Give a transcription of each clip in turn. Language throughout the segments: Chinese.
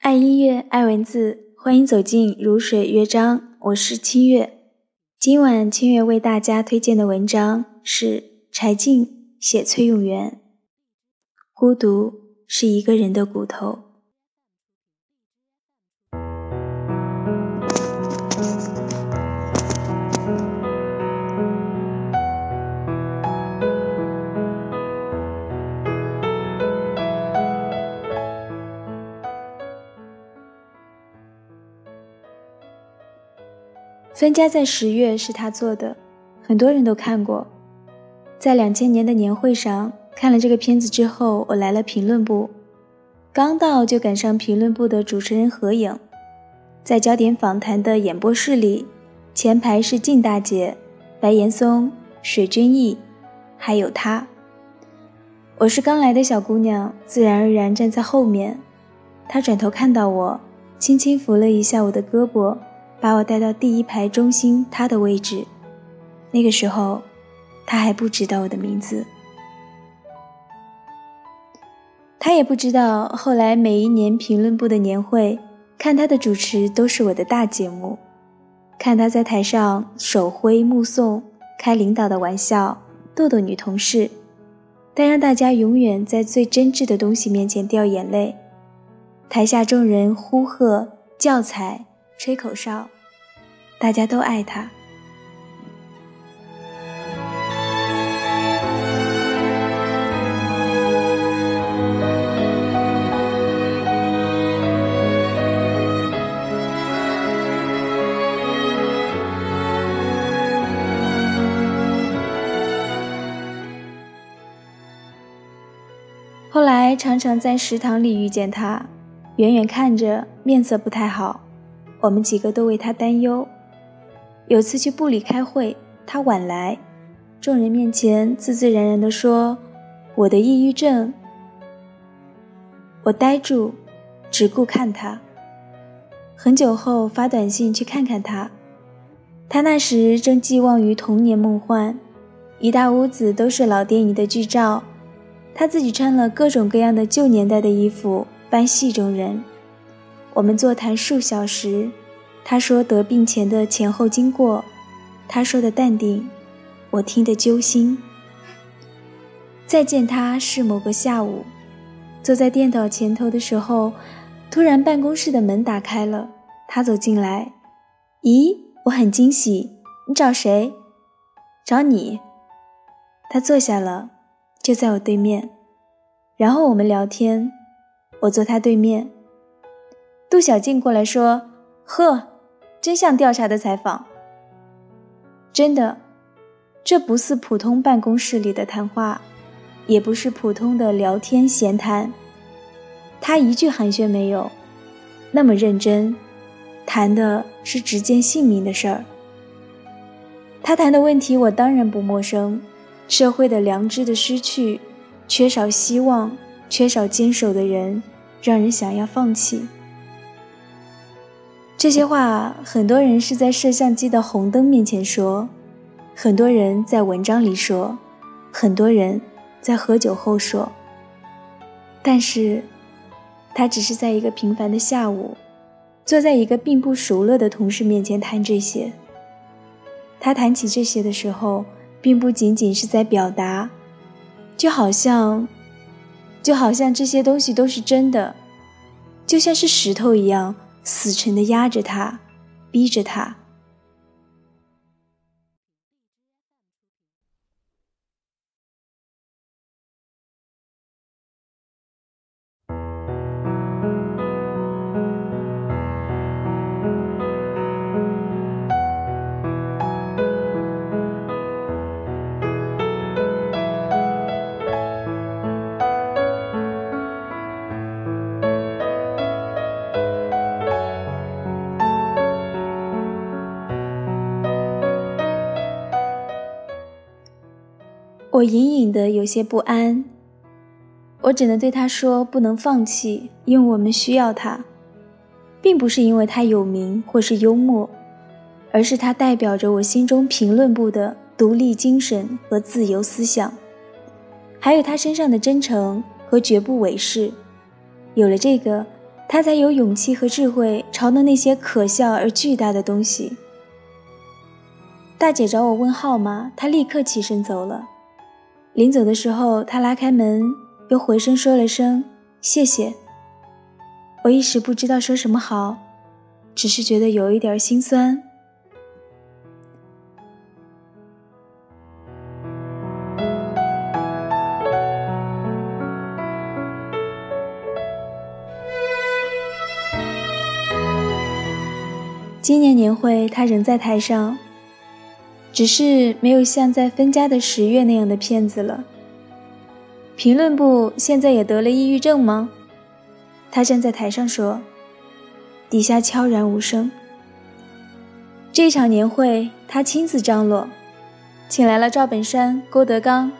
爱音乐，爱文字，欢迎走进如水乐章。我是清月。今晚清月为大家推荐的文章是柴静写崔永元。孤独是一个人的骨头。分家在十月是他做的，很多人都看过。在两千年的年会上看了这个片子之后，我来了评论部，刚到就赶上评论部的主持人合影。在焦点访谈的演播室里，前排是靳大姐、白岩松、水均益，还有他。我是刚来的小姑娘，自然而然站在后面。他转头看到我，轻轻扶了一下我的胳膊。把我带到第一排中心他的位置，那个时候，他还不知道我的名字，他也不知道后来每一年评论部的年会，看他的主持都是我的大节目，看他在台上手挥目送，开领导的玩笑，逗逗女同事，但让大家永远在最真挚的东西面前掉眼泪。台下众人呼喝叫彩。吹口哨，大家都爱他。后来常常在食堂里遇见他，远远看着面色不太好。我们几个都为他担忧。有次去部里开会，他晚来，众人面前自自然然地说：“我的抑郁症。”我呆住，只顾看他。很久后发短信去看看他，他那时正寄望于童年梦幻，一大屋子都是老电影的剧照，他自己穿了各种各样的旧年代的衣服扮戏中人。我们座谈数小时，他说得病前的前后经过，他说的淡定，我听得揪心。再见他是某个下午，坐在电脑前头的时候，突然办公室的门打开了，他走进来，咦，我很惊喜，你找谁？找你。他坐下了，就在我对面，然后我们聊天，我坐他对面。杜小静过来说：“呵，真像调查的采访。真的，这不是普通办公室里的谈话，也不是普通的聊天闲谈。他一句寒暄没有，那么认真，谈的是直接姓名的事儿。他谈的问题我当然不陌生：社会的良知的失去，缺少希望，缺少坚守的人，让人想要放弃。”这些话，很多人是在摄像机的红灯面前说，很多人在文章里说，很多人在喝酒后说。但是，他只是在一个平凡的下午，坐在一个并不熟络的同事面前谈这些。他谈起这些的时候，并不仅仅是在表达，就好像，就好像这些东西都是真的，就像是石头一样。死沉的压着他，逼着他。我隐隐的有些不安，我只能对他说：“不能放弃，因为我们需要他，并不是因为他有名或是幽默，而是他代表着我心中评论部的独立精神和自由思想，还有他身上的真诚和绝不伪饰。有了这个，他才有勇气和智慧朝着那些可笑而巨大的东西。大姐找我问号码，他立刻起身走了。临走的时候，他拉开门，又回身说了声谢谢。我一时不知道说什么好，只是觉得有一点心酸。今年年会，他仍在台上，只是没有像在分家的十月那样的骗子了。评论部现在也得了抑郁症吗？他站在台上说，底下悄然无声。这场年会，他亲自张罗，请来了赵本山、郭德纲，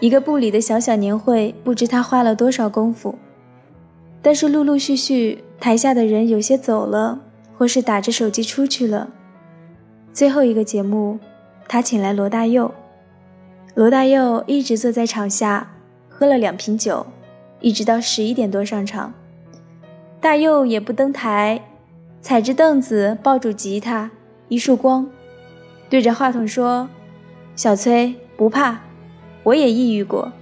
一个部里的小小年会，不知他花了多少功夫。但是陆陆续续，台下的人有些走了。或是打着手机出去了。最后一个节目，他请来罗大佑。罗大佑一直坐在场下，喝了两瓶酒，一直到十一点多上场。大佑也不登台，踩着凳子，抱住吉他，一束光，对着话筒说：“小崔，不怕，我也抑郁过，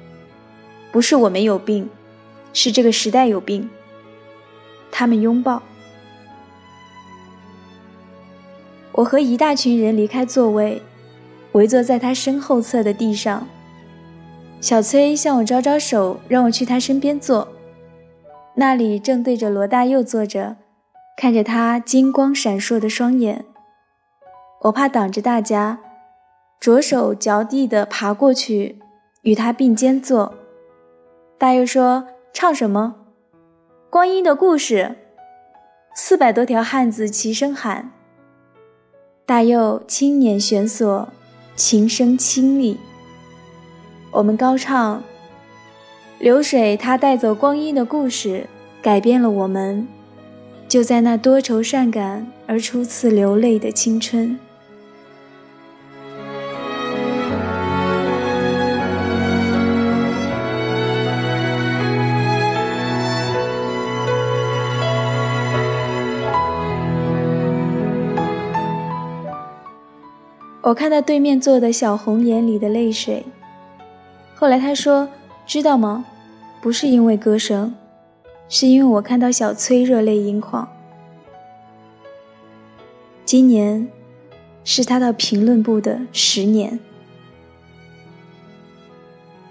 不是我没有病，是这个时代有病。”他们拥抱。我和一大群人离开座位，围坐在他身后侧的地上。小崔向我招招手，让我去他身边坐。那里正对着罗大佑坐着，看着他金光闪烁的双眼。我怕挡着大家，着手着地地爬过去，与他并肩坐。大佑说：“唱什么？”光阴的故事。四百多条汉子齐声喊。大佑轻捻弦索，琴声清丽。我们高唱：“流水它带走光阴的故事，改变了我们。就在那多愁善感而初次流泪的青春。”我看到对面坐的小红眼里的泪水。后来他说：“知道吗？不是因为歌声，是因为我看到小崔热泪盈眶。今年是他到评论部的十年。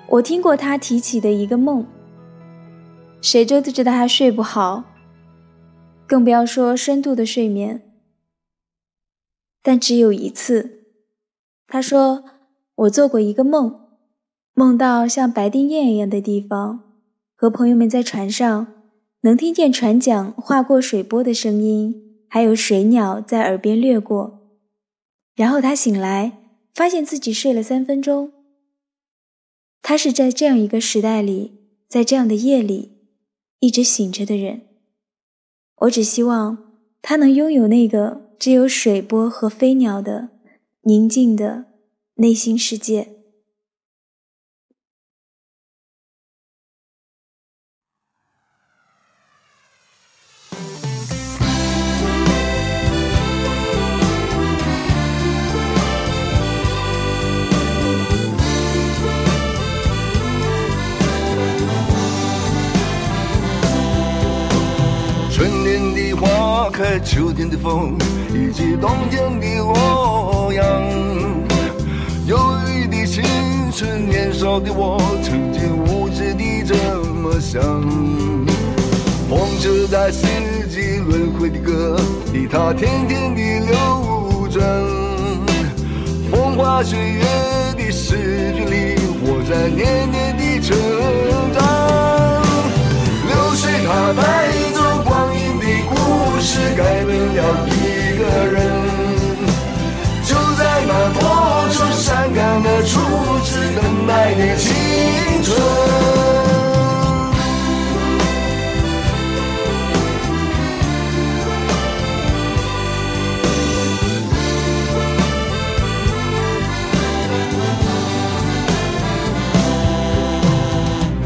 我听过他提起的一个梦，谁都知道他睡不好，更不要说深度的睡眠。但只有一次。”他说：“我做过一个梦，梦到像白丁堰一样的地方，和朋友们在船上，能听见船桨划过水波的声音，还有水鸟在耳边掠过。然后他醒来，发现自己睡了三分钟。他是在这样一个时代里，在这样的夜里，一直醒着的人。我只希望他能拥有那个只有水波和飞鸟的。”宁静的内心世界。春天的花开，秋天的风，以及冬天的落。阳春，年少的我，曾经无知地这么想。风车在四季轮回的歌里，它天天地流转。风花雪月的诗句里，我在年年的成长。流水它带初次等待的青春。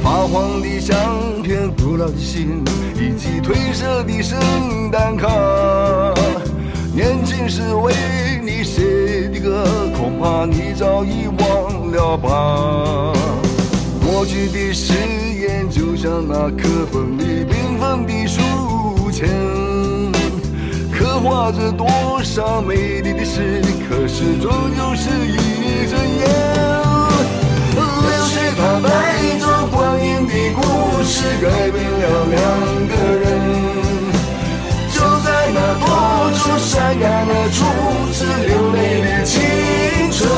发黄的相片，古老的信，以及褪色的圣诞卡。年轻时为谁的歌，恐怕你早已忘了吧。过去的誓言，就像那课本里缤纷的书签，刻画着多少美丽的诗，可是终究是一阵烟。流水它带走光阴的故事，改变了两个人。就在那多愁善感的初次流泪的青春。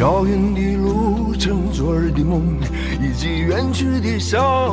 遥远的路程，昨日的梦，以及远去的笑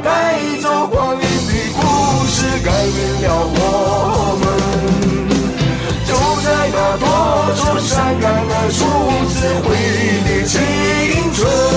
带走光阴的故事，改变了我们。就在那多愁善感的初次回忆的青春。